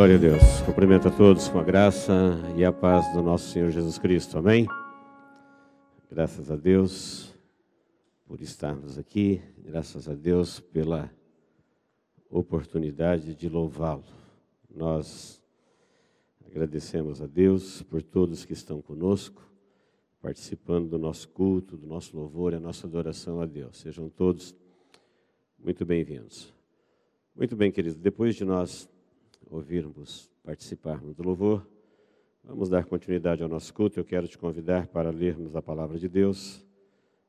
Glória a Deus. Cumprimento a todos com a graça e a paz do nosso Senhor Jesus Cristo. Amém? Graças a Deus por estarmos aqui. Graças a Deus pela oportunidade de louvá-lo. Nós agradecemos a Deus por todos que estão conosco, participando do nosso culto, do nosso louvor e a nossa adoração a Deus. Sejam todos muito bem-vindos. Muito bem, queridos, depois de nós ouvirmos, participarmos do louvor, vamos dar continuidade ao nosso culto. Eu quero te convidar para lermos a palavra de Deus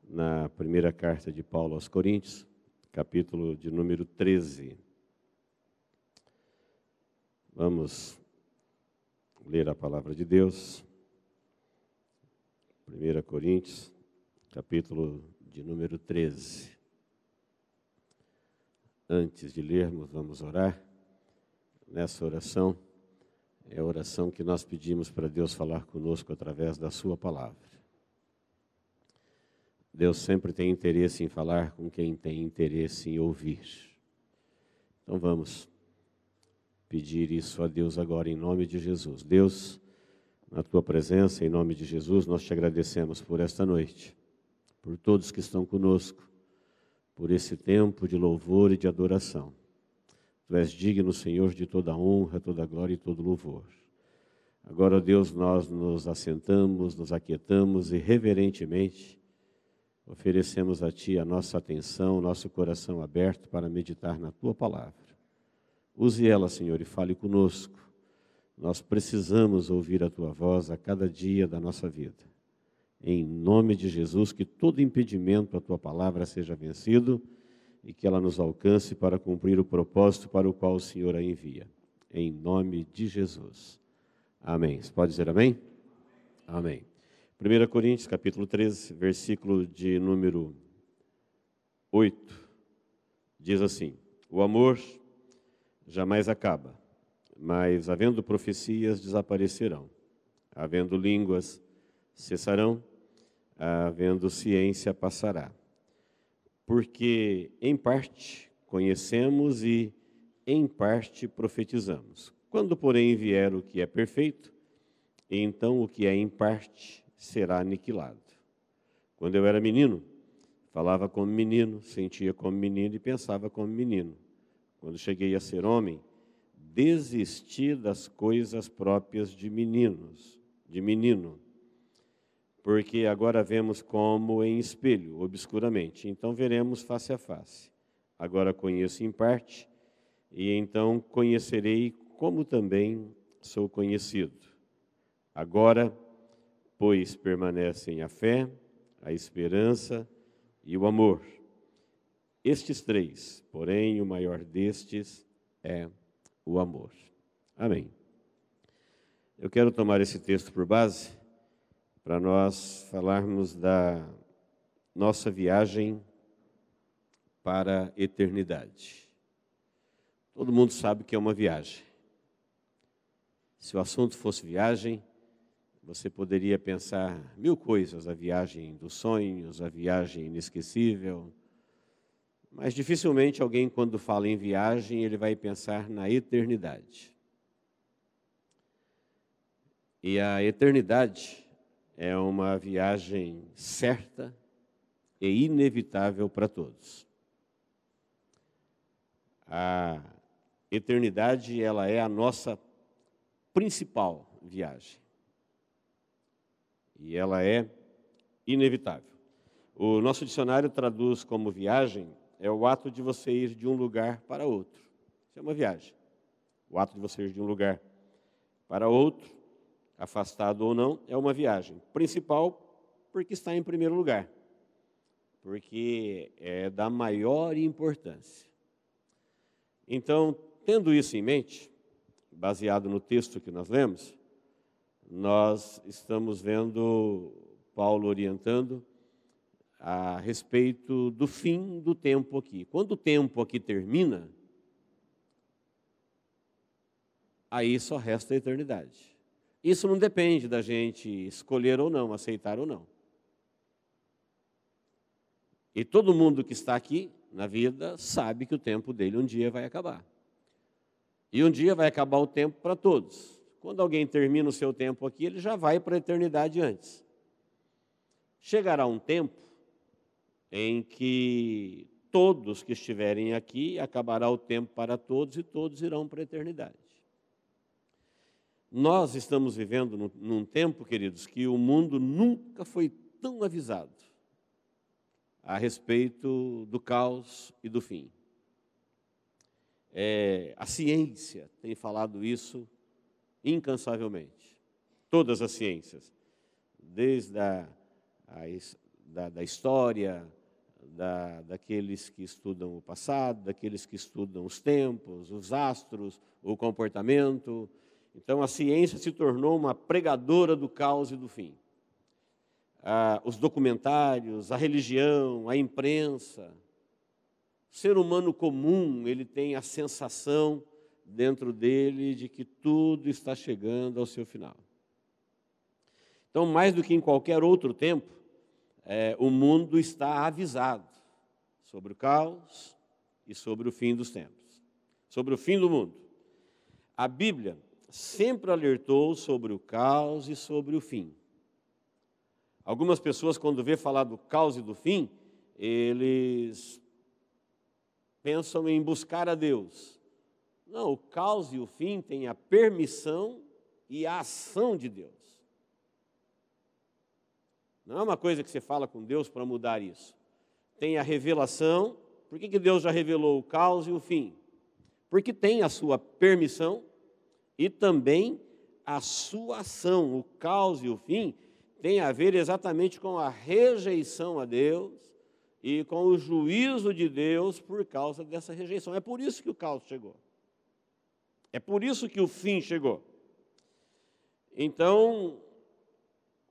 na primeira carta de Paulo aos Coríntios, capítulo de número 13. Vamos ler a palavra de Deus. 1 Coríntios, capítulo de número 13. Antes de lermos, vamos orar nessa oração é a oração que nós pedimos para Deus falar conosco através da Sua palavra. Deus sempre tem interesse em falar com quem tem interesse em ouvir. Então vamos pedir isso a Deus agora em nome de Jesus. Deus, na tua presença, em nome de Jesus, nós te agradecemos por esta noite, por todos que estão conosco, por esse tempo de louvor e de adoração. Tu és digno, Senhor, de toda honra, toda glória e todo louvor. Agora, Deus, nós nos assentamos, nos aquietamos e reverentemente oferecemos a Ti a nossa atenção, nosso coração aberto para meditar na Tua palavra. Use ela, Senhor, e fale conosco. Nós precisamos ouvir a Tua voz a cada dia da nossa vida. Em nome de Jesus, que todo impedimento à Tua palavra seja vencido e que ela nos alcance para cumprir o propósito para o qual o Senhor a envia. Em nome de Jesus. Amém. Você pode dizer amém? Amém. 1 Coríntios, capítulo 13, versículo de número 8, diz assim: O amor jamais acaba, mas havendo profecias desaparecerão, havendo línguas cessarão, havendo ciência passará porque em parte conhecemos e em parte profetizamos. Quando, porém, vier o que é perfeito, então o que é em parte será aniquilado. Quando eu era menino, falava como menino, sentia como menino e pensava como menino. Quando cheguei a ser homem, desisti das coisas próprias de meninos, de menino porque agora vemos como em espelho, obscuramente. Então veremos face a face. Agora conheço em parte, e então conhecerei como também sou conhecido. Agora, pois permanecem a fé, a esperança e o amor. Estes três, porém, o maior destes é o amor. Amém. Eu quero tomar esse texto por base para nós falarmos da nossa viagem para a eternidade. Todo mundo sabe que é uma viagem. Se o assunto fosse viagem, você poderia pensar mil coisas: a viagem dos sonhos, a viagem inesquecível. Mas dificilmente alguém, quando fala em viagem, ele vai pensar na eternidade. E a eternidade é uma viagem certa e inevitável para todos. A eternidade, ela é a nossa principal viagem. E ela é inevitável. O nosso dicionário traduz como viagem é o ato de você ir de um lugar para outro. Isso é uma viagem. O ato de você ir de um lugar para outro afastado ou não, é uma viagem. Principal, porque está em primeiro lugar, porque é da maior importância. Então, tendo isso em mente, baseado no texto que nós lemos, nós estamos vendo Paulo orientando a respeito do fim do tempo aqui. Quando o tempo aqui termina, aí só resta a eternidade. Isso não depende da gente escolher ou não, aceitar ou não. E todo mundo que está aqui na vida sabe que o tempo dele um dia vai acabar. E um dia vai acabar o tempo para todos. Quando alguém termina o seu tempo aqui, ele já vai para a eternidade antes. Chegará um tempo em que todos que estiverem aqui, acabará o tempo para todos e todos irão para a eternidade. Nós estamos vivendo num, tempo, queridos, que o mundo nunca foi tão avisado a respeito do caos e do fim. É, a ciência tem falado isso incansavelmente. Todas as ciências, desde a, a da, da história, da, daqueles que estudam o passado, daqueles que estudam os tempos, os astros, o comportamento. Então a ciência se tornou uma pregadora do caos e do fim. Ah, os documentários, a religião, a imprensa. O ser humano comum, ele tem a sensação dentro dele de que tudo está chegando ao seu final. Então, mais do que em qualquer outro tempo, é, o mundo está avisado sobre o caos e sobre o fim dos tempos, sobre o fim do mundo. A Bíblia sempre alertou sobre o caos e sobre o fim. Algumas pessoas, quando vê falar do caos e do fim, eles pensam em buscar a Deus. Não, o caos e o fim têm a permissão e a ação de Deus. Não é uma coisa que você fala com Deus para mudar isso. Tem a revelação. Por que, que Deus já revelou o caos e o fim? Porque tem a sua permissão e também a sua ação. O caos e o fim tem a ver exatamente com a rejeição a Deus e com o juízo de Deus por causa dessa rejeição. É por isso que o caos chegou. É por isso que o fim chegou. Então,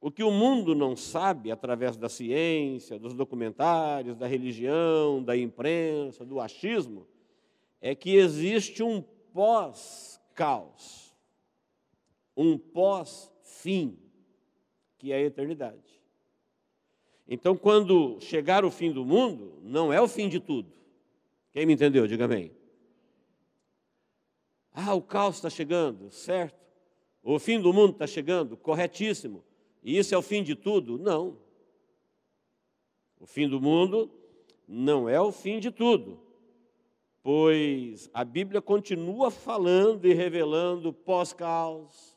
o que o mundo não sabe, através da ciência, dos documentários, da religião, da imprensa, do achismo, é que existe um pós-caos, um pós-fim, que é a eternidade. Então, quando chegar o fim do mundo, não é o fim de tudo. Quem me entendeu? Diga bem. Ah, o caos está chegando, certo? O fim do mundo está chegando, corretíssimo. E isso é o fim de tudo? Não. O fim do mundo não é o fim de tudo, pois a Bíblia continua falando e revelando pós-caos,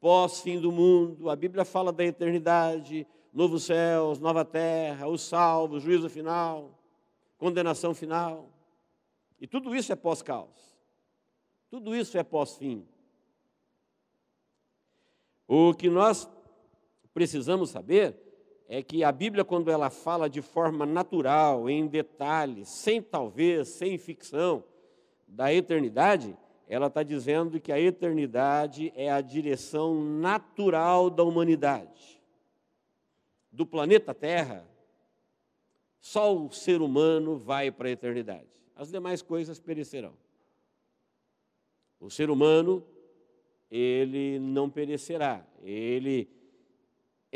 pós-fim do mundo. A Bíblia fala da eternidade, novos céus, nova terra, os salvos, juízo final, condenação final. E tudo isso é pós-caos. Tudo isso é pós-fim. O que nós precisamos saber é que a Bíblia, quando ela fala de forma natural, em detalhes, sem talvez, sem ficção, da eternidade, ela está dizendo que a eternidade é a direção natural da humanidade. Do planeta Terra, só o ser humano vai para a eternidade. As demais coisas perecerão. O ser humano, ele não perecerá. Ele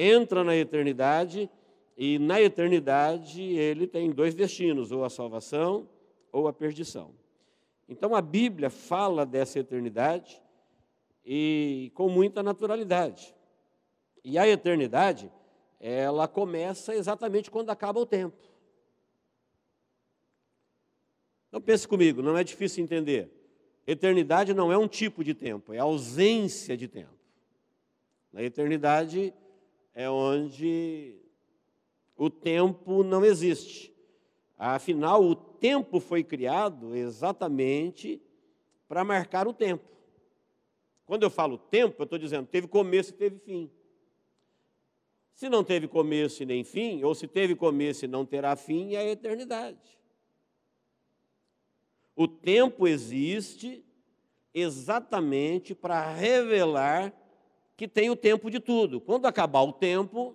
entra na eternidade e na eternidade ele tem dois destinos, ou a salvação ou a perdição. Então a Bíblia fala dessa eternidade e com muita naturalidade. E a eternidade, ela começa exatamente quando acaba o tempo. Então pense comigo, não é difícil entender. Eternidade não é um tipo de tempo, é ausência de tempo. Na eternidade, é onde o tempo não existe. Afinal, o tempo foi criado exatamente para marcar o tempo. Quando eu falo tempo, eu estou dizendo teve começo e teve fim. Se não teve começo e nem fim, ou se teve começo e não terá fim, é a eternidade. O tempo existe exatamente para revelar que tem o tempo de tudo. Quando acabar o tempo,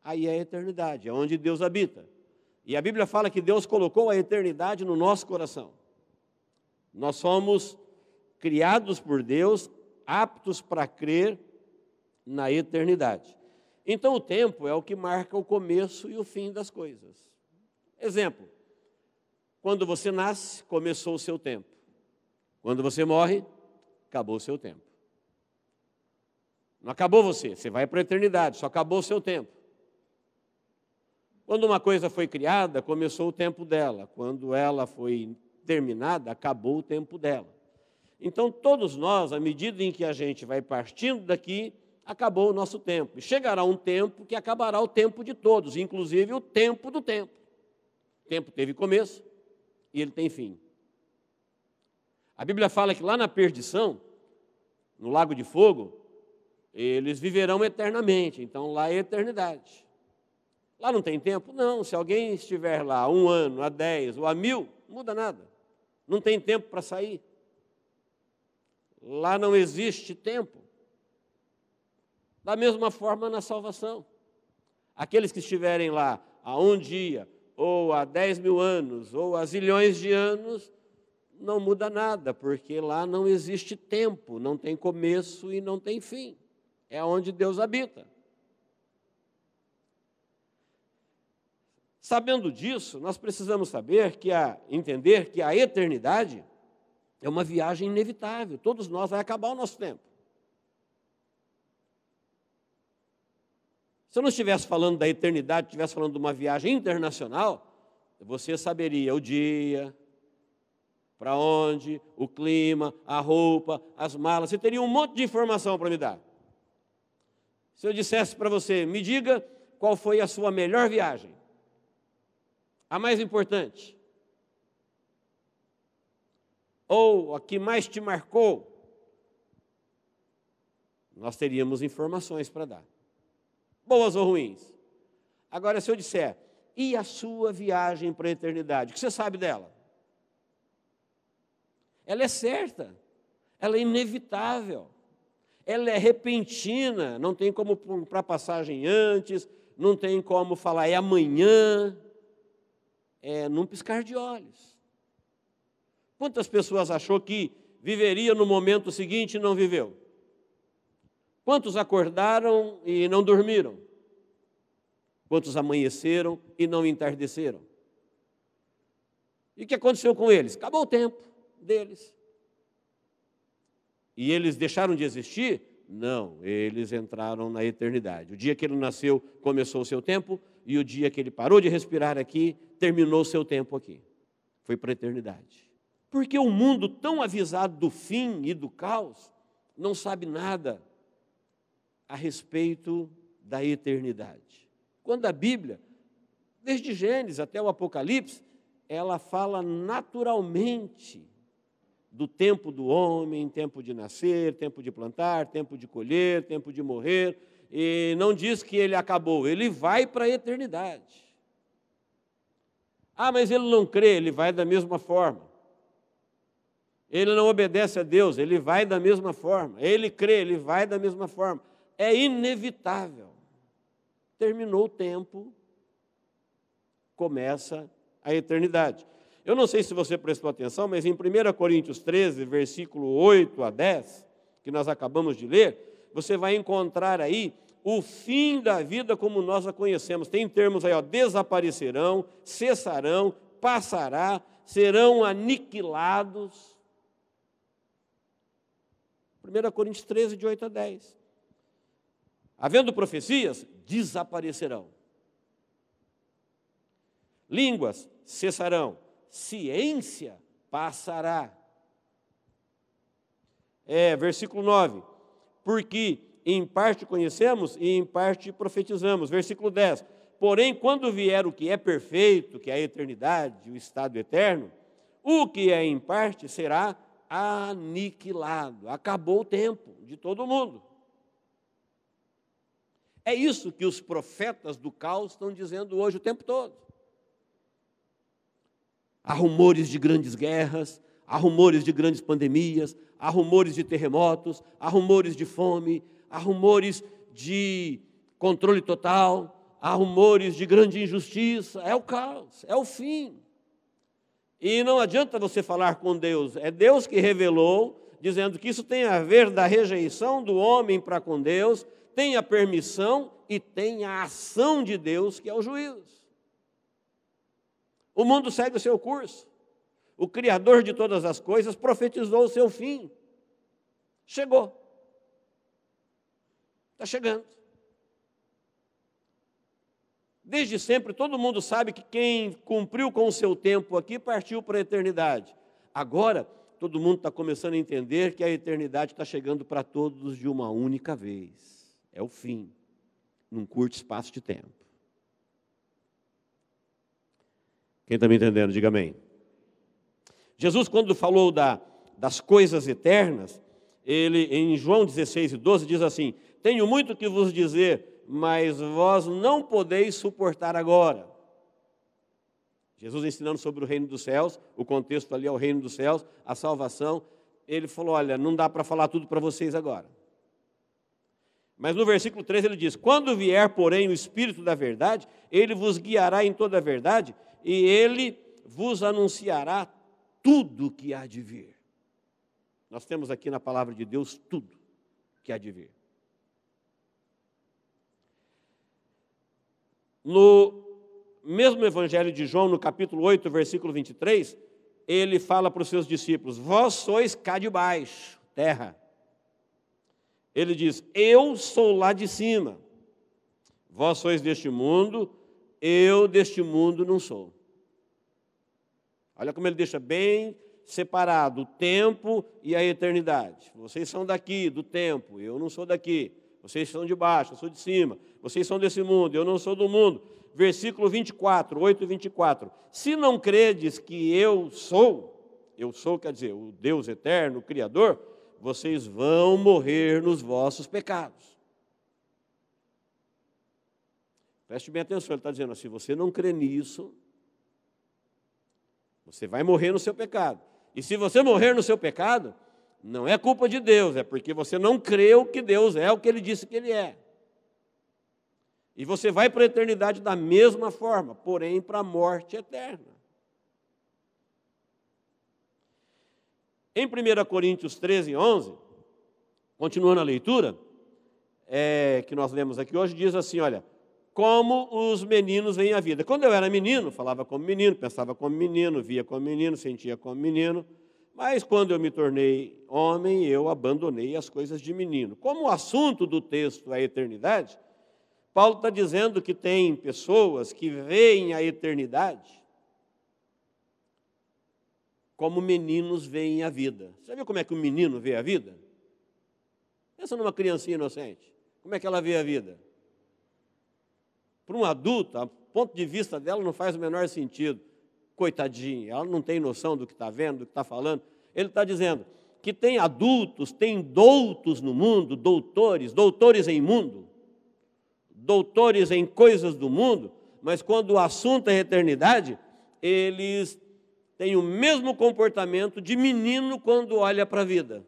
aí é a eternidade, é onde Deus habita. E a Bíblia fala que Deus colocou a eternidade no nosso coração. Nós somos criados por Deus, aptos para crer na eternidade. Então o tempo é o que marca o começo e o fim das coisas. Exemplo: quando você nasce, começou o seu tempo. Quando você morre, acabou o seu tempo. Não acabou você, você vai para a eternidade, só acabou o seu tempo. Quando uma coisa foi criada, começou o tempo dela. Quando ela foi terminada, acabou o tempo dela. Então, todos nós, à medida em que a gente vai partindo daqui, acabou o nosso tempo. E chegará um tempo que acabará o tempo de todos, inclusive o tempo do tempo. O tempo teve começo e ele tem fim. A Bíblia fala que lá na perdição, no lago de fogo, eles viverão eternamente. Então lá é eternidade. Lá não tem tempo? Não. Se alguém estiver lá um ano, a dez ou a mil, não muda nada. Não tem tempo para sair. Lá não existe tempo. Da mesma forma na salvação. Aqueles que estiverem lá há um dia, ou há dez mil anos, ou há zilhões de anos, não muda nada, porque lá não existe tempo, não tem começo e não tem fim é onde Deus habita. Sabendo disso, nós precisamos saber que a entender que a eternidade é uma viagem inevitável. Todos nós vai acabar o nosso tempo. Se eu não estivesse falando da eternidade, estivesse falando de uma viagem internacional, você saberia o dia, para onde, o clima, a roupa, as malas, você teria um monte de informação para me dar. Se eu dissesse para você, me diga qual foi a sua melhor viagem, a mais importante, ou a que mais te marcou, nós teríamos informações para dar, boas ou ruins. Agora, se eu disser, e a sua viagem para a eternidade, o que você sabe dela? Ela é certa, ela é inevitável ela é repentina, não tem como para passagem antes, não tem como falar é amanhã, é num piscar de olhos. Quantas pessoas achou que viveria no momento seguinte e não viveu? Quantos acordaram e não dormiram? Quantos amanheceram e não entardeceram? E o que aconteceu com eles? Acabou o tempo deles. E eles deixaram de existir? Não, eles entraram na eternidade. O dia que ele nasceu, começou o seu tempo, e o dia que ele parou de respirar aqui, terminou o seu tempo aqui. Foi para a eternidade. Porque o mundo, tão avisado do fim e do caos, não sabe nada a respeito da eternidade. Quando a Bíblia, desde Gênesis até o Apocalipse, ela fala naturalmente do tempo do homem, tempo de nascer, tempo de plantar, tempo de colher, tempo de morrer, e não diz que ele acabou, ele vai para a eternidade. Ah, mas ele não crê, ele vai da mesma forma. Ele não obedece a Deus, ele vai da mesma forma. Ele crê, ele vai da mesma forma. É inevitável. Terminou o tempo, começa a eternidade. Eu não sei se você prestou atenção, mas em 1 Coríntios 13, versículo 8 a 10, que nós acabamos de ler, você vai encontrar aí o fim da vida como nós a conhecemos. Tem termos aí, ó, desaparecerão, cessarão, passará, serão aniquilados. 1 Coríntios 13, de 8 a 10. Havendo profecias, desaparecerão. Línguas cessarão ciência passará. É, versículo 9. Porque em parte conhecemos e em parte profetizamos. Versículo 10. Porém, quando vier o que é perfeito, que é a eternidade, o estado eterno, o que é em parte será aniquilado. Acabou o tempo de todo mundo. É isso que os profetas do caos estão dizendo hoje o tempo todo. Há rumores de grandes guerras, há rumores de grandes pandemias, há rumores de terremotos, há rumores de fome, há rumores de controle total, há rumores de grande injustiça. É o caos, é o fim. E não adianta você falar com Deus, é Deus que revelou, dizendo que isso tem a ver da rejeição do homem para com Deus, tem a permissão e tem a ação de Deus, que é o juízo. O mundo segue o seu curso. o Criador de todas as coisas, profetizou o seu fim. Chegou. Está chegando. Desde sempre, todo mundo sabe que quem cumpriu com o seu tempo aqui partiu para a eternidade. Agora, todo mundo está começando a entender que a eternidade está chegando para todos de uma única vez. É o fim, num curto espaço de tempo. Quem está me entendendo, diga amém. Jesus, quando falou da, das coisas eternas, ele em João 16 e 12 diz assim: Tenho muito que vos dizer, mas vós não podeis suportar agora. Jesus ensinando sobre o reino dos céus, o contexto ali é o reino dos céus, a salvação. Ele falou: Olha, não dá para falar tudo para vocês agora. Mas no versículo 3 ele diz: Quando vier, porém, o Espírito da verdade, ele vos guiará em toda a verdade, e ele vos anunciará tudo que há de vir. Nós temos aqui na palavra de Deus tudo que há de vir. No mesmo Evangelho de João, no capítulo 8, versículo 23, ele fala para os seus discípulos: Vós sois cá de baixo, terra. Ele diz: Eu sou lá de cima. Vós sois deste mundo, eu deste mundo não sou. Olha como ele deixa bem separado o tempo e a eternidade. Vocês são daqui, do tempo, eu não sou daqui. Vocês são de baixo, eu sou de cima. Vocês são desse mundo, eu não sou do mundo. Versículo 24, 8 e 24. Se não credes que eu sou, eu sou quer dizer, o Deus eterno, o Criador, vocês vão morrer nos vossos pecados. Preste bem atenção, ele está dizendo assim: se você não crê nisso, você vai morrer no seu pecado. E se você morrer no seu pecado, não é culpa de Deus, é porque você não creu que Deus é o que ele disse que ele é. E você vai para a eternidade da mesma forma, porém para a morte eterna. Em 1 Coríntios 13, 11, continuando a leitura, é, que nós lemos aqui hoje, diz assim: olha, como os meninos veem a vida. Quando eu era menino, falava como menino, pensava como menino, via como menino, sentia como menino. Mas quando eu me tornei homem, eu abandonei as coisas de menino. Como o assunto do texto é a eternidade, Paulo está dizendo que tem pessoas que veem a eternidade como meninos veem a vida. Você viu como é que o menino vê a vida? Pensa numa criancinha inocente. Como é que ela vê a vida? Para um adulto, a ponto de vista dela não faz o menor sentido. Coitadinha, ela não tem noção do que está vendo, do que está falando. Ele está dizendo que tem adultos, tem doutos no mundo, doutores, doutores em mundo, doutores em coisas do mundo, mas quando o assunto é eternidade, eles têm o mesmo comportamento de menino quando olha para a vida.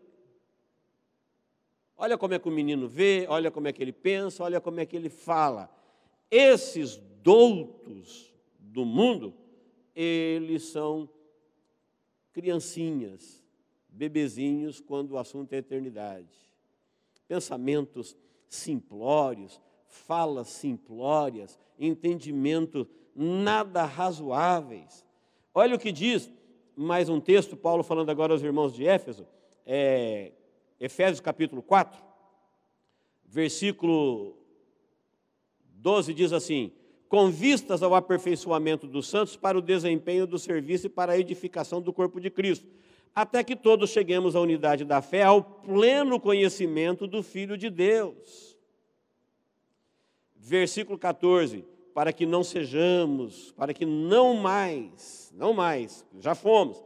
Olha como é que o menino vê, olha como é que ele pensa, olha como é que ele fala. Esses doutos do mundo, eles são criancinhas, bebezinhos, quando o assunto é eternidade. Pensamentos simplórios, falas simplórias, entendimento nada razoáveis. Olha o que diz mais um texto, Paulo falando agora aos irmãos de Éfeso, é, Efésios capítulo 4, versículo 12 diz assim: com vistas ao aperfeiçoamento dos santos para o desempenho do serviço e para a edificação do corpo de Cristo, até que todos cheguemos à unidade da fé, ao pleno conhecimento do Filho de Deus. Versículo 14: para que não sejamos, para que não mais, não mais, já fomos,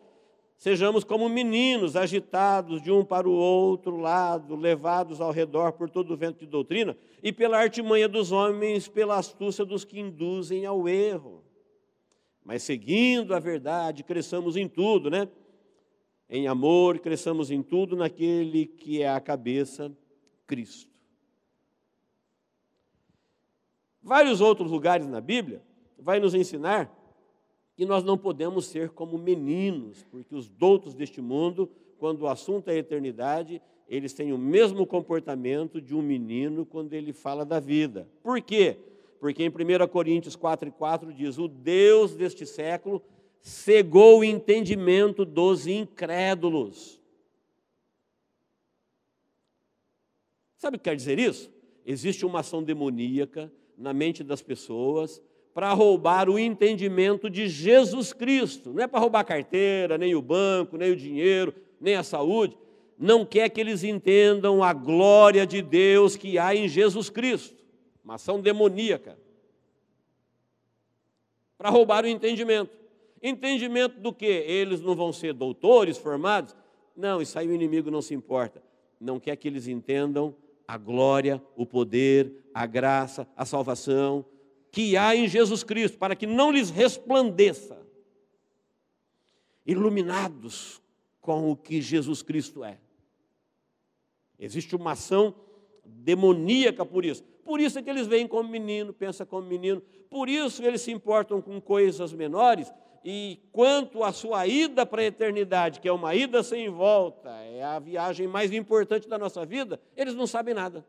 Sejamos como meninos agitados de um para o outro lado, levados ao redor por todo o vento de doutrina e pela artimanha dos homens, pela astúcia dos que induzem ao erro. Mas seguindo a verdade, cresçamos em tudo, né? Em amor, cresçamos em tudo naquele que é a cabeça, Cristo. Vários outros lugares na Bíblia vai nos ensinar que nós não podemos ser como meninos, porque os doutos deste mundo, quando o assunto é a eternidade, eles têm o mesmo comportamento de um menino quando ele fala da vida. Por quê? Porque em 1 Coríntios 4 e 4 diz: O Deus deste século cegou o entendimento dos incrédulos. Sabe o que quer dizer isso? Existe uma ação demoníaca na mente das pessoas para roubar o entendimento de Jesus Cristo. Não é para roubar a carteira, nem o banco, nem o dinheiro, nem a saúde. Não quer que eles entendam a glória de Deus que há em Jesus Cristo. Uma ação demoníaca. Para roubar o entendimento. Entendimento do que? Eles não vão ser doutores formados? Não, isso aí o inimigo não se importa. Não quer que eles entendam a glória, o poder, a graça, a salvação que há em Jesus Cristo, para que não lhes resplandeça, iluminados com o que Jesus Cristo é. Existe uma ação demoníaca por isso. Por isso é que eles veem como menino, pensam como menino. Por isso eles se importam com coisas menores. E quanto à sua ida para a eternidade, que é uma ida sem volta, é a viagem mais importante da nossa vida, eles não sabem nada.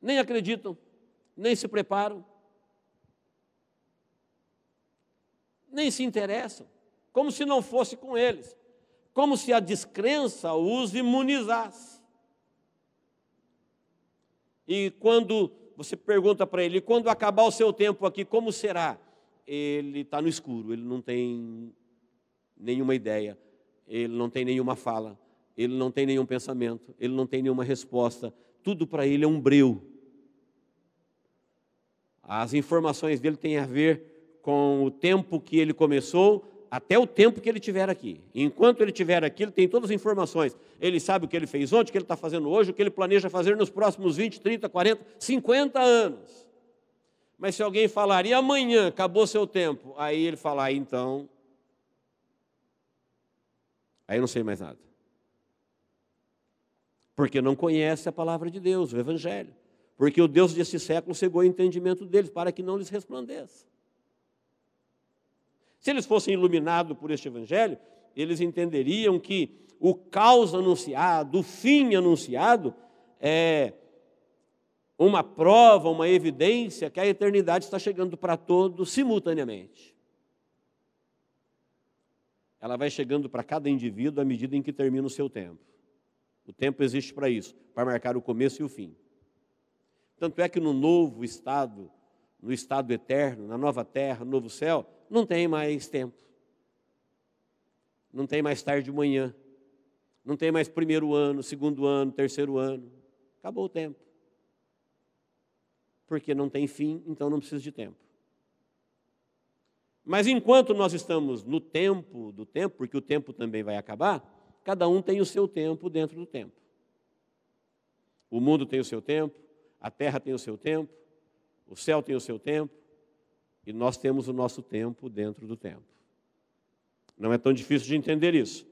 Nem acreditam, nem se preparam, nem se interessam, como se não fosse com eles, como se a descrença os imunizasse. E quando você pergunta para ele, quando acabar o seu tempo aqui, como será? Ele está no escuro, ele não tem nenhuma ideia, ele não tem nenhuma fala, ele não tem nenhum pensamento, ele não tem nenhuma resposta, tudo para ele é um breu. As informações dele têm a ver com o tempo que ele começou até o tempo que ele tiver aqui. Enquanto ele estiver aqui, ele tem todas as informações. Ele sabe o que ele fez ontem, o que ele está fazendo hoje, o que ele planeja fazer nos próximos 20, 30, 40, 50 anos. Mas se alguém falar, e amanhã acabou seu tempo, aí ele falar, ah, então. Aí eu não sei mais nada. Porque não conhece a palavra de Deus, o Evangelho. Porque o Deus desse século cegou o entendimento deles para que não lhes resplandeça. Se eles fossem iluminados por este evangelho, eles entenderiam que o caos anunciado, o fim anunciado, é uma prova, uma evidência que a eternidade está chegando para todos simultaneamente. Ela vai chegando para cada indivíduo à medida em que termina o seu tempo. O tempo existe para isso, para marcar o começo e o fim. Tanto é que no novo estado, no estado eterno, na nova terra, no novo céu, não tem mais tempo. Não tem mais tarde de manhã. Não tem mais primeiro ano, segundo ano, terceiro ano. Acabou o tempo. Porque não tem fim, então não precisa de tempo. Mas enquanto nós estamos no tempo do tempo, porque o tempo também vai acabar, cada um tem o seu tempo dentro do tempo. O mundo tem o seu tempo, a terra tem o seu tempo, o céu tem o seu tempo, e nós temos o nosso tempo dentro do tempo. Não é tão difícil de entender isso.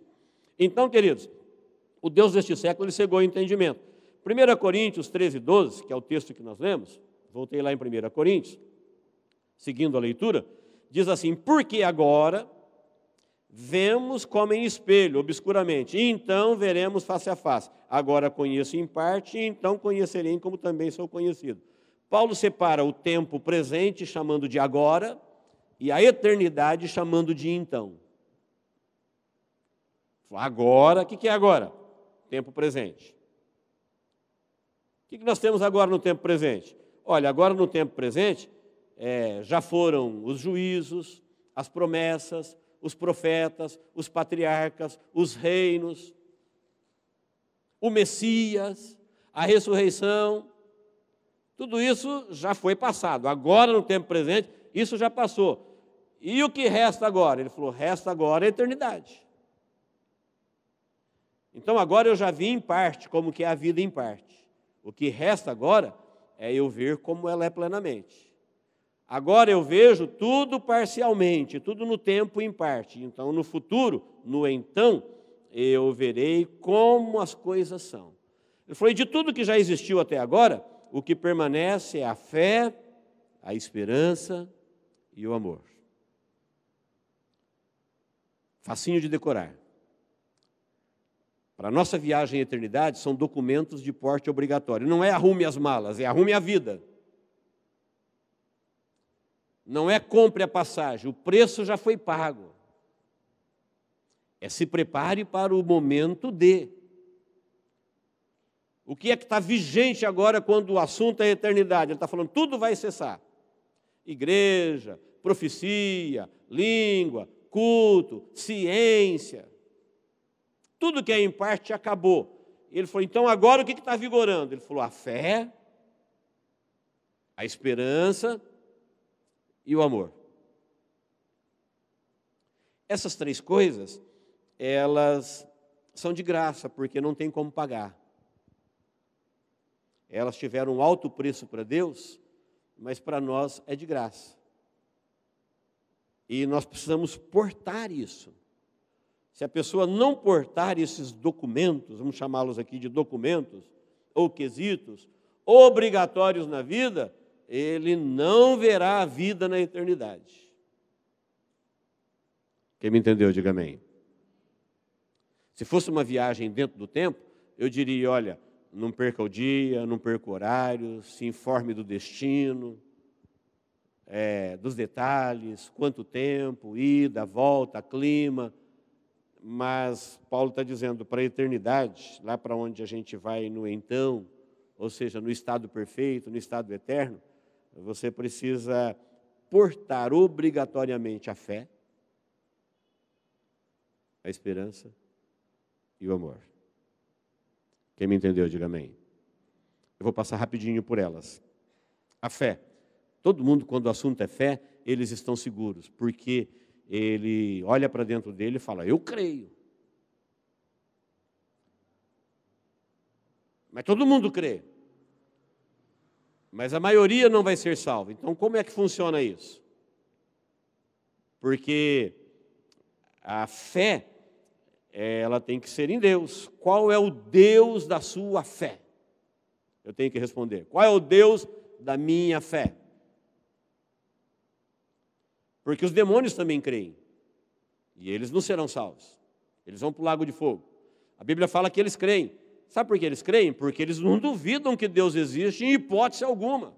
Então, queridos, o Deus deste século ele cegou o entendimento. 1 Coríntios 13, 12, que é o texto que nós lemos, voltei lá em 1 Coríntios, seguindo a leitura, diz assim: Porque agora vemos como em espelho, obscuramente, e então veremos face a face. Agora conheço em parte, e então conhecerei como também sou conhecido. Paulo separa o tempo presente, chamando de agora, e a eternidade, chamando de então. Agora, o que é agora? Tempo presente. O que nós temos agora no tempo presente? Olha, agora no tempo presente, é, já foram os juízos, as promessas, os profetas, os patriarcas, os reinos, o Messias, a ressurreição, tudo isso já foi passado. Agora, no tempo presente, isso já passou. E o que resta agora? Ele falou: resta agora a eternidade. Então agora eu já vi em parte como que é a vida em parte. O que resta agora é eu ver como ela é plenamente. Agora eu vejo tudo parcialmente, tudo no tempo em parte. Então no futuro, no então, eu verei como as coisas são. Ele falou: de tudo que já existiu até agora, o que permanece é a fé, a esperança e o amor. Facinho de decorar. Para a nossa viagem à eternidade, são documentos de porte obrigatório. Não é arrume as malas, é arrume a vida. Não é compre a passagem, o preço já foi pago. É se prepare para o momento de. O que é que está vigente agora quando o assunto é eternidade? Ele está falando, tudo vai cessar. Igreja, profecia, língua, culto, ciência. Tudo que é em parte acabou. Ele falou, então agora o que está vigorando? Ele falou, a fé, a esperança e o amor. Essas três coisas, elas são de graça, porque não tem como pagar. Elas tiveram um alto preço para Deus, mas para nós é de graça. E nós precisamos portar isso. Se a pessoa não portar esses documentos, vamos chamá-los aqui de documentos, ou quesitos, obrigatórios na vida, ele não verá a vida na eternidade. Quem me entendeu, diga amém. Se fosse uma viagem dentro do tempo, eu diria: olha, não perca o dia, não perca o horário, se informe do destino, é, dos detalhes, quanto tempo, ida, volta, clima. Mas Paulo está dizendo para a eternidade, lá para onde a gente vai no então, ou seja, no estado perfeito, no estado eterno, você precisa portar obrigatoriamente a fé, a esperança e o amor. Quem me entendeu, diga amém. Eu vou passar rapidinho por elas. A fé. Todo mundo, quando o assunto é fé, eles estão seguros, porque ele olha para dentro dele e fala: Eu creio. Mas todo mundo crê. Mas a maioria não vai ser salva. Então, como é que funciona isso? Porque a fé, ela tem que ser em Deus. Qual é o Deus da sua fé? Eu tenho que responder. Qual é o Deus da minha fé? Porque os demônios também creem. E eles não serão salvos. Eles vão para o lago de fogo. A Bíblia fala que eles creem. Sabe por que eles creem? Porque eles não duvidam que Deus existe em hipótese alguma.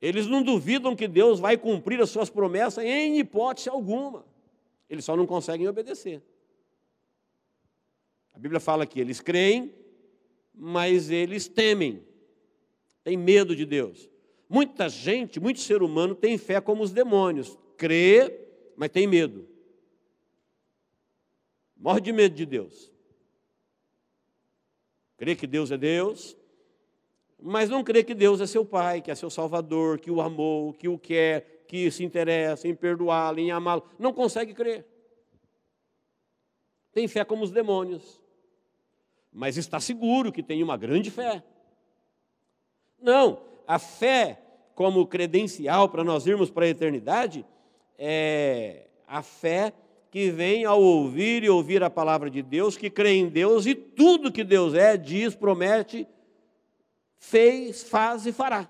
Eles não duvidam que Deus vai cumprir as suas promessas em hipótese alguma. Eles só não conseguem obedecer. A Bíblia fala que eles creem, mas eles temem, têm medo de Deus. Muita gente, muito ser humano tem fé como os demônios. Crê, mas tem medo. Morre de medo de Deus. Crê que Deus é Deus, mas não crê que Deus é seu Pai, que é seu Salvador, que o amou, que o quer, que se interessa em perdoá-lo, em amá-lo. Não consegue crer. Tem fé como os demônios, mas está seguro que tem uma grande fé. Não, a fé como credencial para nós irmos para a eternidade é a fé que vem ao ouvir e ouvir a palavra de Deus, que crê em Deus e tudo que Deus é, diz, promete, fez, faz e fará.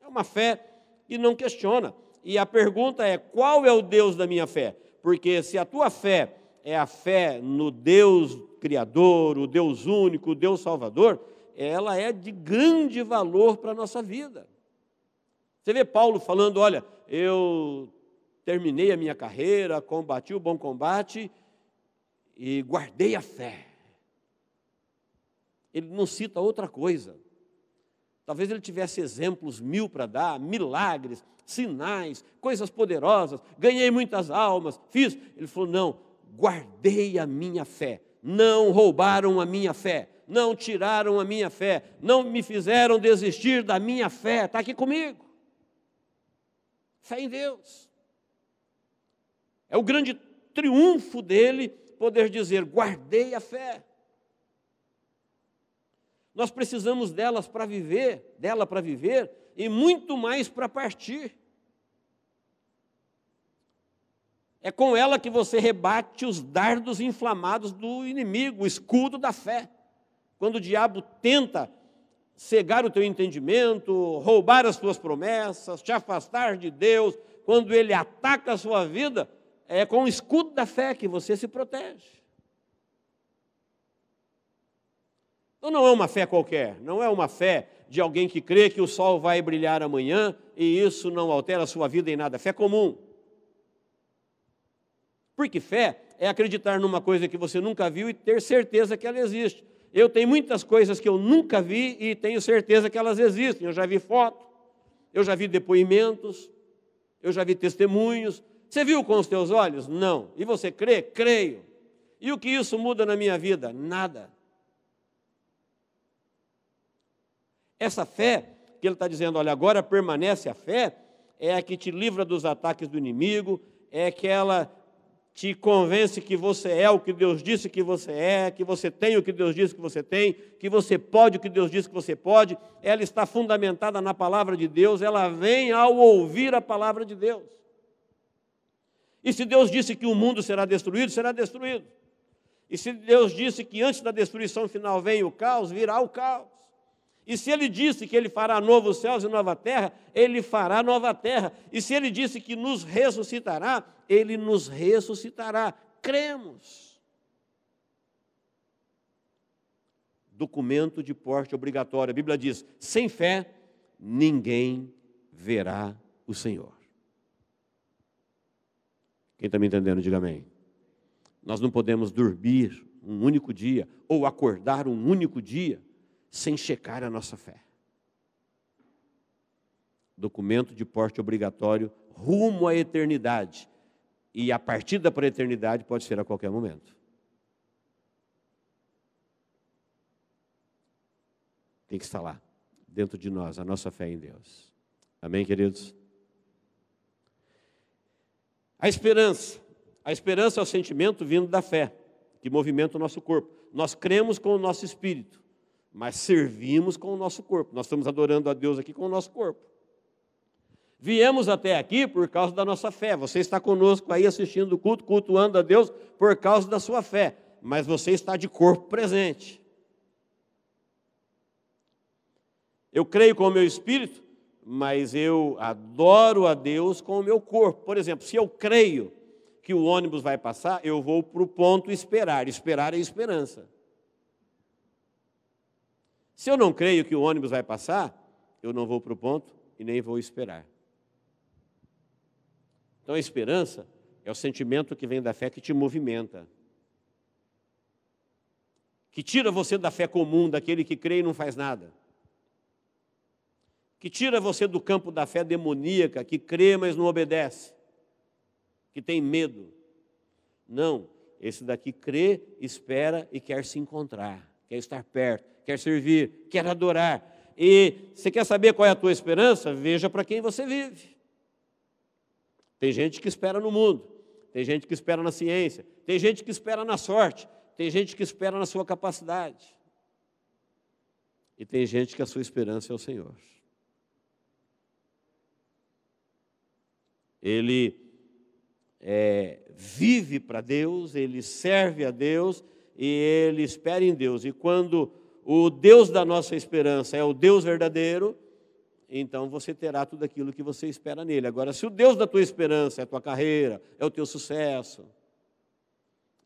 É uma fé que não questiona. E a pergunta é: qual é o Deus da minha fé? Porque se a tua fé é a fé no Deus Criador, o Deus único, o Deus Salvador, ela é de grande valor para a nossa vida. Você vê Paulo falando: olha, eu terminei a minha carreira, combati o bom combate e guardei a fé. Ele não cita outra coisa. Talvez ele tivesse exemplos mil para dar, milagres, sinais, coisas poderosas, ganhei muitas almas, fiz. Ele falou: não, guardei a minha fé, não roubaram a minha fé, não tiraram a minha fé, não me fizeram desistir da minha fé. Está aqui comigo. Fé em Deus. É o grande triunfo dele poder dizer: guardei a fé. Nós precisamos delas para viver, dela para viver e muito mais para partir. É com ela que você rebate os dardos inflamados do inimigo, o escudo da fé. Quando o diabo tenta cegar o teu entendimento, roubar as tuas promessas, te afastar de Deus, quando ele ataca a sua vida, é com o escudo da fé que você se protege. Então não é uma fé qualquer, não é uma fé de alguém que crê que o sol vai brilhar amanhã e isso não altera a sua vida em nada. Fé comum. Porque fé é acreditar numa coisa que você nunca viu e ter certeza que ela existe. Eu tenho muitas coisas que eu nunca vi e tenho certeza que elas existem. Eu já vi foto, eu já vi depoimentos, eu já vi testemunhos. Você viu com os teus olhos? Não. E você crê? Creio. E o que isso muda na minha vida? Nada. Essa fé, que ele está dizendo, olha, agora permanece a fé, é a que te livra dos ataques do inimigo, é que ela te convence que você é o que Deus disse que você é, que você tem o que Deus disse que você tem, que você pode o que Deus disse que você pode, ela está fundamentada na palavra de Deus, ela vem ao ouvir a palavra de Deus. E se Deus disse que o mundo será destruído, será destruído. E se Deus disse que antes da destruição final vem o caos, virá o caos. E se ele disse que ele fará novos céus e nova terra, ele fará nova terra. E se ele disse que nos ressuscitará, ele nos ressuscitará. Cremos. Documento de porte obrigatório. A Bíblia diz: sem fé, ninguém verá o Senhor. Quem está me entendendo, diga amém. Nós não podemos dormir um único dia ou acordar um único dia sem checar a nossa fé. Documento de porte obrigatório rumo à eternidade. E a partida para a eternidade pode ser a qualquer momento. Tem que estar lá, dentro de nós, a nossa fé em Deus. Amém, queridos? A esperança. A esperança é o sentimento vindo da fé, que movimenta o nosso corpo. Nós cremos com o nosso espírito mas servimos com o nosso corpo. Nós estamos adorando a Deus aqui com o nosso corpo. Viemos até aqui por causa da nossa fé. Você está conosco aí assistindo o culto, cultuando a Deus por causa da sua fé, mas você está de corpo presente. Eu creio com o meu espírito, mas eu adoro a Deus com o meu corpo. Por exemplo, se eu creio que o ônibus vai passar, eu vou para o ponto esperar. Esperar é esperança. Se eu não creio que o ônibus vai passar, eu não vou para o ponto e nem vou esperar. Então a esperança é o sentimento que vem da fé que te movimenta. Que tira você da fé comum, daquele que crê e não faz nada. Que tira você do campo da fé demoníaca, que crê, mas não obedece. Que tem medo. Não, esse daqui crê, espera e quer se encontrar, quer estar perto quer servir, quer adorar. E você quer saber qual é a tua esperança? Veja para quem você vive. Tem gente que espera no mundo, tem gente que espera na ciência, tem gente que espera na sorte, tem gente que espera na sua capacidade. E tem gente que a sua esperança é o Senhor. Ele é, vive para Deus, ele serve a Deus e ele espera em Deus. E quando o Deus da nossa esperança é o Deus verdadeiro, então você terá tudo aquilo que você espera nele. Agora, se o Deus da tua esperança é a tua carreira, é o teu sucesso,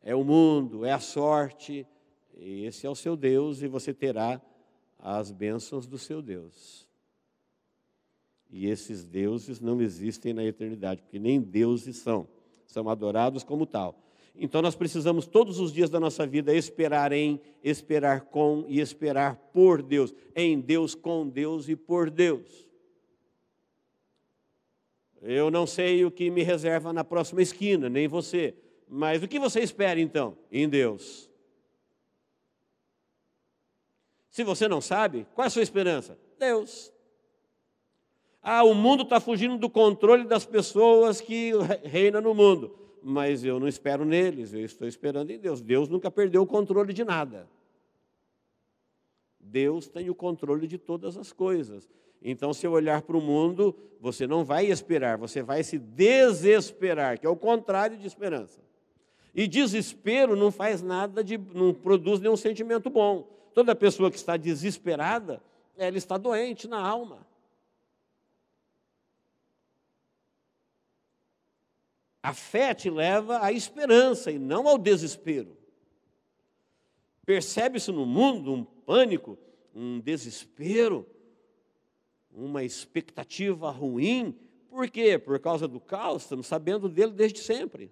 é o mundo, é a sorte, esse é o seu Deus e você terá as bênçãos do seu Deus. E esses deuses não existem na eternidade, porque nem deuses são, são adorados como tal. Então nós precisamos todos os dias da nossa vida esperar em, esperar com e esperar por Deus, em Deus, com Deus e por Deus. Eu não sei o que me reserva na próxima esquina, nem você, mas o que você espera então? Em Deus. Se você não sabe, qual é a sua esperança? Deus. Ah, o mundo está fugindo do controle das pessoas que reinam no mundo mas eu não espero neles, eu estou esperando em Deus. Deus nunca perdeu o controle de nada. Deus tem o controle de todas as coisas. Então, se eu olhar para o mundo, você não vai esperar, você vai se desesperar, que é o contrário de esperança. E desespero não faz nada de, não produz nenhum sentimento bom. Toda pessoa que está desesperada, ela está doente na alma. A fé te leva à esperança e não ao desespero. Percebe-se no mundo um pânico, um desespero, uma expectativa ruim. Por quê? Por causa do caos, estamos sabendo dele desde sempre.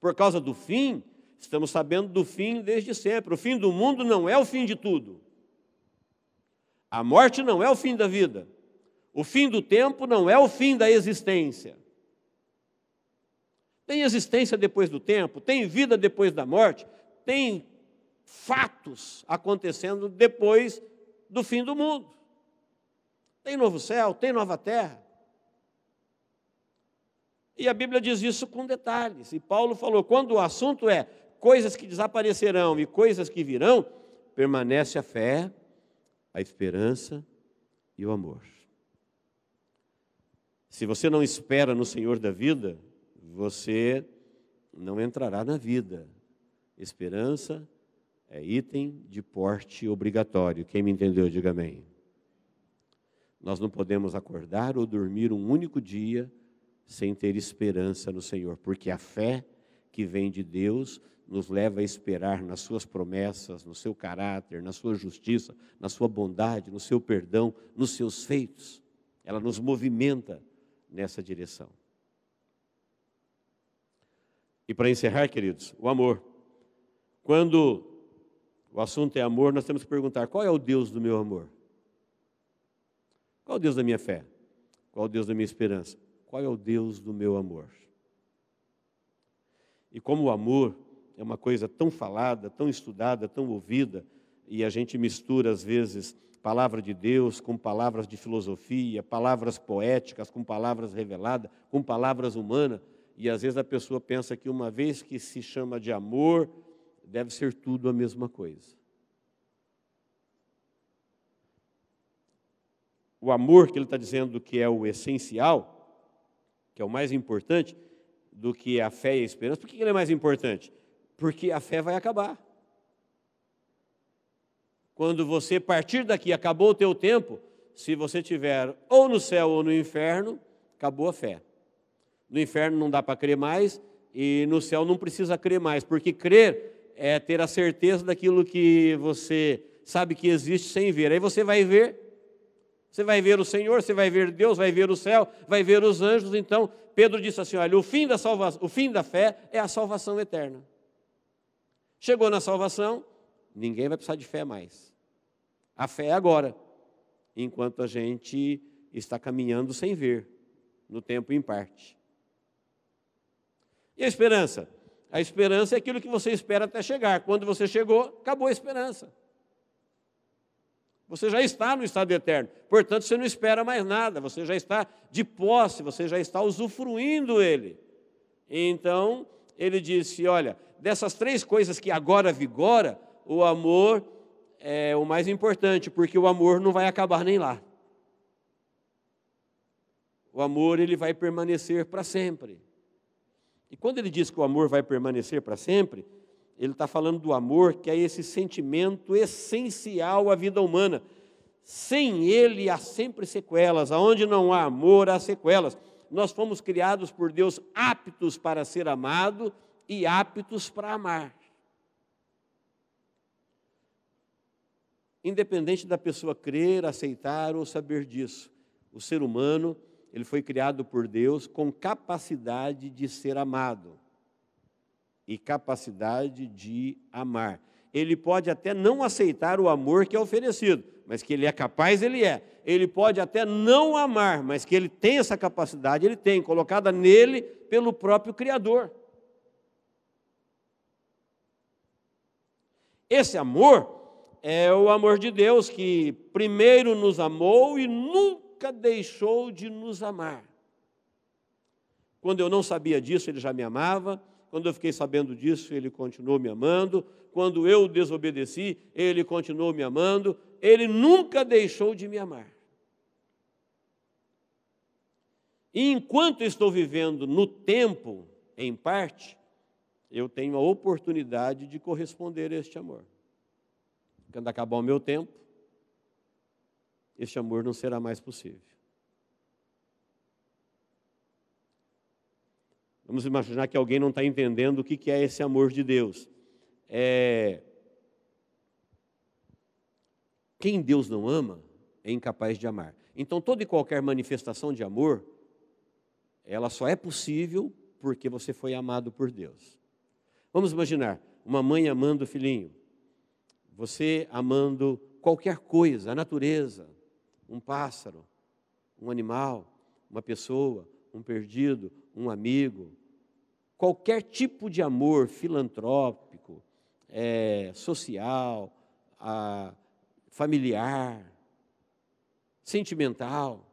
Por causa do fim, estamos sabendo do fim desde sempre. O fim do mundo não é o fim de tudo. A morte não é o fim da vida. O fim do tempo não é o fim da existência. Tem existência depois do tempo, tem vida depois da morte, tem fatos acontecendo depois do fim do mundo. Tem novo céu, tem nova terra. E a Bíblia diz isso com detalhes. E Paulo falou: quando o assunto é coisas que desaparecerão e coisas que virão, permanece a fé, a esperança e o amor. Se você não espera no Senhor da vida, você não entrará na vida. Esperança é item de porte obrigatório. Quem me entendeu, diga amém. Nós não podemos acordar ou dormir um único dia sem ter esperança no Senhor, porque a fé que vem de Deus nos leva a esperar nas suas promessas, no seu caráter, na sua justiça, na sua bondade, no seu perdão, nos seus feitos. Ela nos movimenta nessa direção. E para encerrar, queridos, o amor. Quando o assunto é amor, nós temos que perguntar: qual é o Deus do meu amor? Qual é o Deus da minha fé? Qual é o Deus da minha esperança? Qual é o Deus do meu amor? E como o amor é uma coisa tão falada, tão estudada, tão ouvida, e a gente mistura às vezes palavra de Deus com palavras de filosofia, palavras poéticas com palavras reveladas, com palavras humanas, e às vezes a pessoa pensa que uma vez que se chama de amor, deve ser tudo a mesma coisa. O amor que ele está dizendo que é o essencial, que é o mais importante, do que a fé e a esperança. Por que ele é mais importante? Porque a fé vai acabar. Quando você partir daqui, acabou o teu tempo, se você tiver ou no céu ou no inferno, acabou a fé. No inferno não dá para crer mais e no céu não precisa crer mais, porque crer é ter a certeza daquilo que você sabe que existe sem ver. Aí você vai ver, você vai ver o Senhor, você vai ver Deus, vai ver o céu, vai ver os anjos. Então, Pedro disse assim: olha, o fim da salvação, o fim da fé é a salvação eterna. Chegou na salvação, ninguém vai precisar de fé mais. A fé é agora, enquanto a gente está caminhando sem ver, no tempo em parte. E a esperança? A esperança é aquilo que você espera até chegar. Quando você chegou, acabou a esperança. Você já está no estado eterno. Portanto, você não espera mais nada. Você já está de posse, você já está usufruindo ele. Então, ele disse: Olha, dessas três coisas que agora vigora, o amor é o mais importante, porque o amor não vai acabar nem lá. O amor ele vai permanecer para sempre. E quando ele diz que o amor vai permanecer para sempre, ele está falando do amor que é esse sentimento essencial à vida humana. Sem ele há sempre sequelas, aonde não há amor, há sequelas. Nós fomos criados por Deus aptos para ser amado e aptos para amar. Independente da pessoa crer, aceitar ou saber disso, o ser humano ele foi criado por Deus com capacidade de ser amado e capacidade de amar. Ele pode até não aceitar o amor que é oferecido, mas que ele é capaz, ele é. Ele pode até não amar, mas que ele tem essa capacidade, ele tem, colocada nele pelo próprio Criador. Esse amor é o amor de Deus que primeiro nos amou e nunca nunca deixou de nos amar. Quando eu não sabia disso, ele já me amava. Quando eu fiquei sabendo disso, ele continuou me amando. Quando eu desobedeci, ele continuou me amando. Ele nunca deixou de me amar. E enquanto estou vivendo no tempo, em parte, eu tenho a oportunidade de corresponder a este amor. Quando acabar o meu tempo, este amor não será mais possível. Vamos imaginar que alguém não está entendendo o que é esse amor de Deus. É quem Deus não ama é incapaz de amar. Então, toda e qualquer manifestação de amor, ela só é possível porque você foi amado por Deus. Vamos imaginar uma mãe amando o filhinho, você amando qualquer coisa, a natureza, um pássaro, um animal, uma pessoa, um perdido, um amigo, qualquer tipo de amor filantrópico, é, social, a, familiar, sentimental,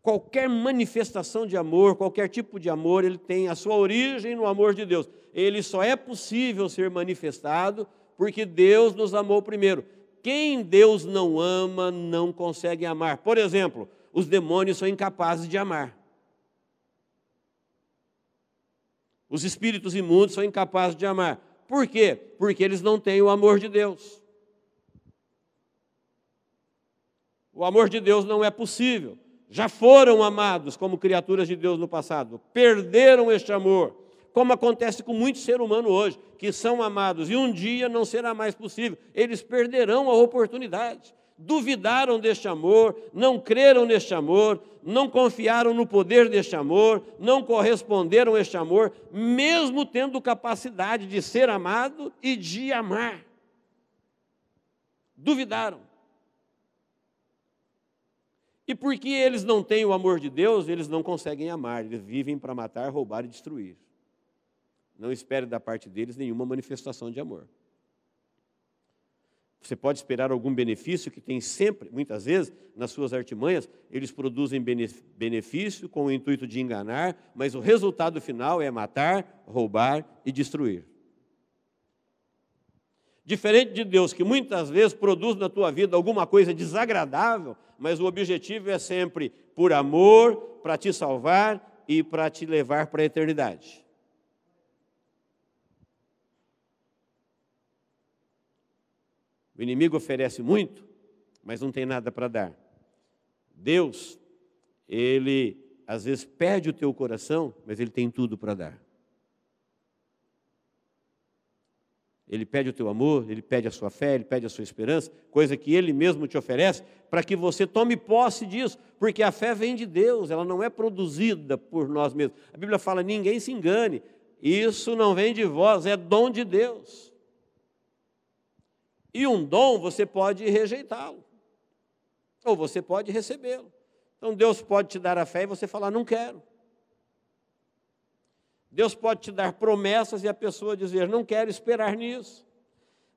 qualquer manifestação de amor, qualquer tipo de amor, ele tem a sua origem no amor de Deus. Ele só é possível ser manifestado porque Deus nos amou primeiro. Quem Deus não ama não consegue amar. Por exemplo, os demônios são incapazes de amar. Os espíritos imundos são incapazes de amar. Por quê? Porque eles não têm o amor de Deus. O amor de Deus não é possível. Já foram amados como criaturas de Deus no passado, perderam este amor, como acontece com muitos seres humanos hoje, que são amados e um dia não será mais possível. Eles perderão a oportunidade. Duvidaram deste amor, não creram neste amor, não confiaram no poder deste amor, não corresponderam a este amor, mesmo tendo capacidade de ser amado e de amar. Duvidaram. E porque eles não têm o amor de Deus, eles não conseguem amar, eles vivem para matar, roubar e destruir. Não espere da parte deles nenhuma manifestação de amor. Você pode esperar algum benefício que tem sempre, muitas vezes, nas suas artimanhas, eles produzem benefício com o intuito de enganar, mas o resultado final é matar, roubar e destruir. Diferente de Deus, que muitas vezes produz na tua vida alguma coisa desagradável, mas o objetivo é sempre por amor, para te salvar e para te levar para a eternidade. O inimigo oferece muito, mas não tem nada para dar. Deus, ele às vezes perde o teu coração, mas ele tem tudo para dar. Ele pede o teu amor, ele pede a sua fé, ele pede a sua esperança, coisa que ele mesmo te oferece, para que você tome posse disso, porque a fé vem de Deus, ela não é produzida por nós mesmos. A Bíblia fala: ninguém se engane, isso não vem de vós, é dom de Deus. E um dom você pode rejeitá-lo, ou você pode recebê-lo. Então Deus pode te dar a fé e você falar: não quero. Deus pode te dar promessas e a pessoa dizer: não quero esperar nisso.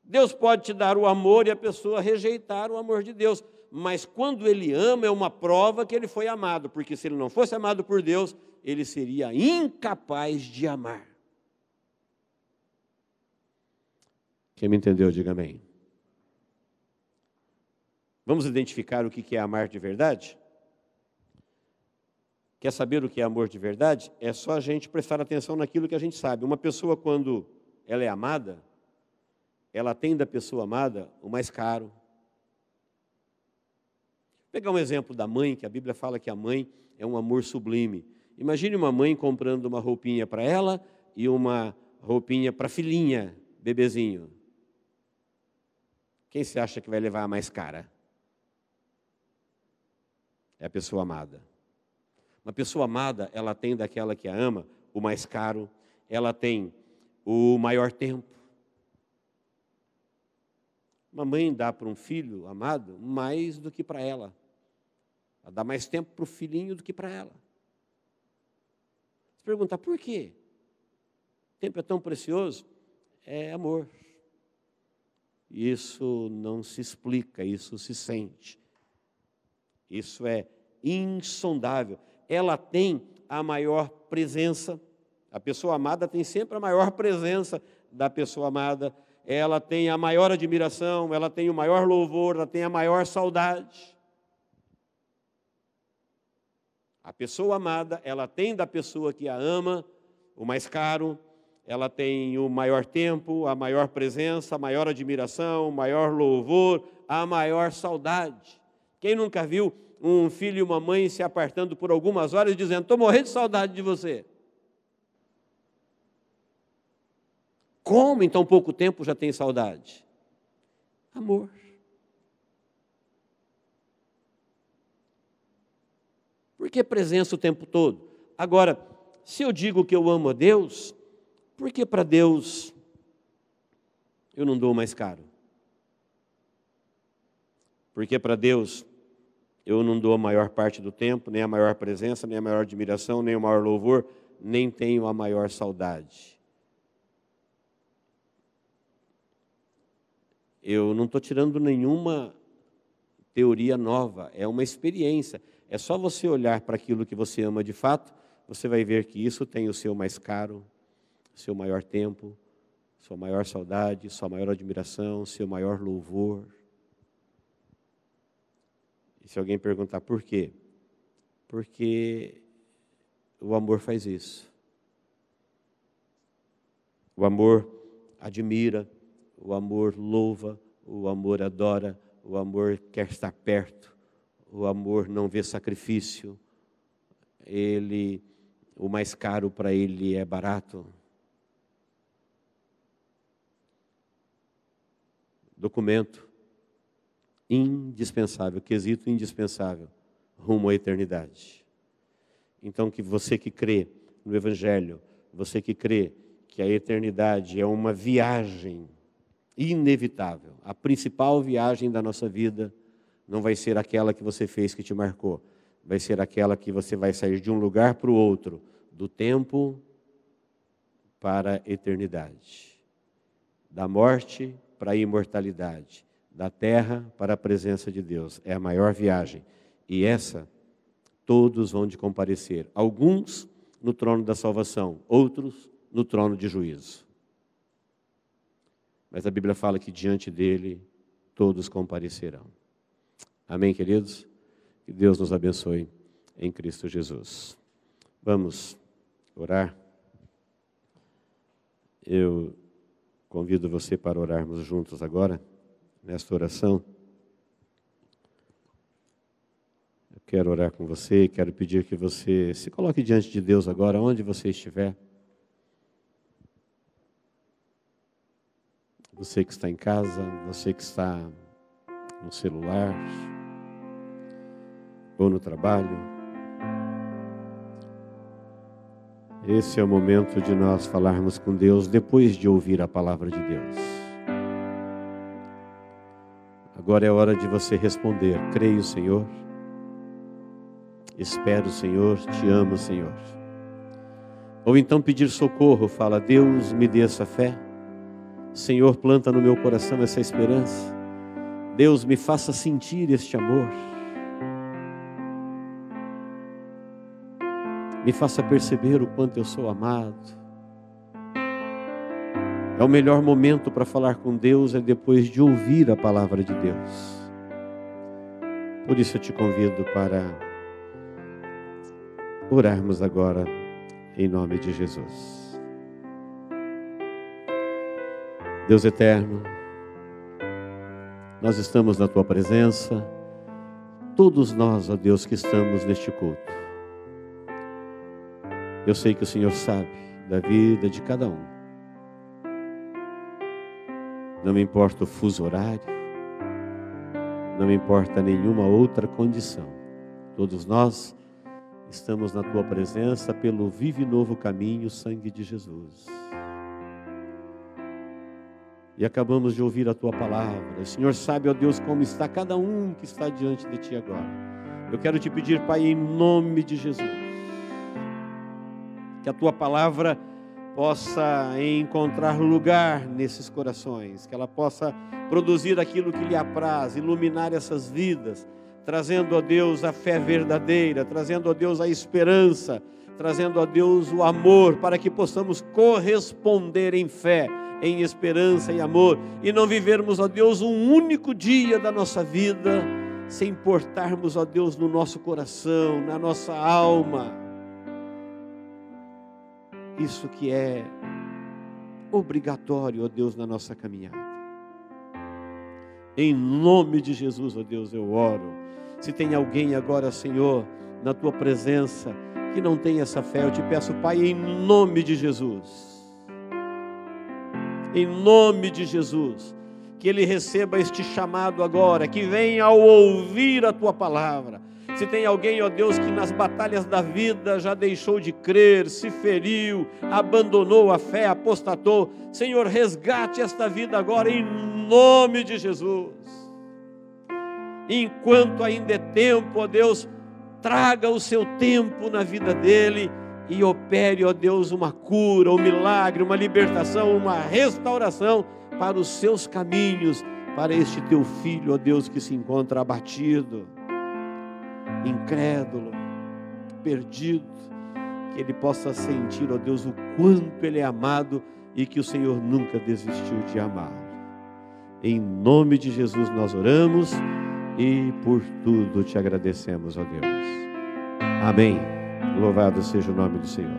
Deus pode te dar o amor e a pessoa rejeitar o amor de Deus. Mas quando ele ama, é uma prova que ele foi amado, porque se ele não fosse amado por Deus, ele seria incapaz de amar. Quem me entendeu, diga amém. Vamos identificar o que é amar de verdade? Quer saber o que é amor de verdade? É só a gente prestar atenção naquilo que a gente sabe. Uma pessoa, quando ela é amada, ela tem da pessoa amada o mais caro. Vou pegar um exemplo da mãe, que a Bíblia fala que a mãe é um amor sublime. Imagine uma mãe comprando uma roupinha para ela e uma roupinha para a filhinha, bebezinho. Quem se acha que vai levar a mais cara? É a pessoa amada. Uma pessoa amada, ela tem daquela que a ama o mais caro, ela tem o maior tempo. Uma mãe dá para um filho amado mais do que para ela. Ela dá mais tempo para o filhinho do que para ela. Você pergunta, por quê? O tempo é tão precioso? É amor. Isso não se explica, isso se sente. Isso é insondável ela tem a maior presença. A pessoa amada tem sempre a maior presença da pessoa amada. Ela tem a maior admiração, ela tem o maior louvor, ela tem a maior saudade. A pessoa amada, ela tem da pessoa que a ama o mais caro, ela tem o maior tempo, a maior presença, a maior admiração, o maior louvor, a maior saudade. Quem nunca viu um filho e uma mãe se apartando por algumas horas dizendo: Estou morrendo de saudade de você? Como em tão pouco tempo já tem saudade? Amor. Por que presença o tempo todo? Agora, se eu digo que eu amo a Deus, por que para Deus eu não dou mais caro? Porque para Deus eu não dou a maior parte do tempo, nem a maior presença, nem a maior admiração, nem o maior louvor, nem tenho a maior saudade. Eu não estou tirando nenhuma teoria nova, é uma experiência. É só você olhar para aquilo que você ama de fato, você vai ver que isso tem o seu mais caro, seu maior tempo, sua maior saudade, sua maior admiração, seu maior louvor. E se alguém perguntar por quê? Porque o amor faz isso. O amor admira, o amor louva, o amor adora, o amor quer estar perto, o amor não vê sacrifício, ele, o mais caro para ele é barato. Documento indispensável, quesito indispensável rumo à eternidade. Então, que você que crê no Evangelho, você que crê que a eternidade é uma viagem inevitável, a principal viagem da nossa vida não vai ser aquela que você fez que te marcou, vai ser aquela que você vai sair de um lugar para o outro, do tempo para a eternidade, da morte para a imortalidade, da terra para a presença de Deus. É a maior viagem. E essa, todos vão de comparecer. Alguns no trono da salvação, outros no trono de juízo. Mas a Bíblia fala que diante dele todos comparecerão. Amém, queridos? Que Deus nos abençoe em Cristo Jesus. Vamos orar. Eu convido você para orarmos juntos agora nesta oração. Eu quero orar com você quero pedir que você se coloque diante de Deus agora, onde você estiver. Você que está em casa, você que está no celular ou no trabalho. Esse é o momento de nós falarmos com Deus depois de ouvir a palavra de Deus. Agora é hora de você responder: Creio, Senhor. Espero, Senhor. Te amo, Senhor. Ou então pedir socorro, fala: Deus, me dê essa fé. Senhor, planta no meu coração essa esperança. Deus, me faça sentir este amor. Me faça perceber o quanto eu sou amado. É o melhor momento para falar com Deus é depois de ouvir a palavra de Deus. Por isso eu te convido para orarmos agora em nome de Jesus. Deus eterno, nós estamos na tua presença, todos nós, ó Deus, que estamos neste culto. Eu sei que o Senhor sabe da vida de cada um. Não me importa o fuso horário, não me importa nenhuma outra condição. Todos nós estamos na tua presença pelo vivo e novo caminho, sangue de Jesus. E acabamos de ouvir a tua palavra. O Senhor sabe, ó Deus, como está cada um que está diante de ti agora. Eu quero te pedir, Pai, em nome de Jesus, que a tua palavra possa encontrar lugar nesses corações, que ela possa produzir aquilo que lhe apraz, iluminar essas vidas, trazendo a Deus a fé verdadeira, trazendo a Deus a esperança, trazendo a Deus o amor, para que possamos corresponder em fé, em esperança e amor, e não vivermos, ó Deus, um único dia da nossa vida sem importarmos, ó Deus, no nosso coração, na nossa alma isso que é obrigatório, ó Deus, na nossa caminhada. Em nome de Jesus, ó Deus, eu oro. Se tem alguém agora, Senhor, na tua presença, que não tem essa fé, eu te peço, Pai, em nome de Jesus. Em nome de Jesus, que ele receba este chamado agora, que venha ao ouvir a tua palavra, Se tem alguém, ó Deus, que nas batalhas da vida já deixou de crer, se feriu, abandonou a fé, apostatou, Senhor, resgate esta vida agora em nome de Jesus. Enquanto ainda é tempo, ó Deus, traga o seu tempo na vida dele e opere, ó Deus, uma cura, um milagre, uma libertação, uma restauração para os seus caminhos, para este teu filho, ó Deus, que se encontra abatido, incrédulo, perdido, que ele possa sentir, ó Deus, o quanto ele é amado e que o Senhor nunca desistiu de amá-lo. Em nome de Jesus nós oramos e por tudo te agradecemos, ó Deus. Amém. Louvado seja o nome do Senhor.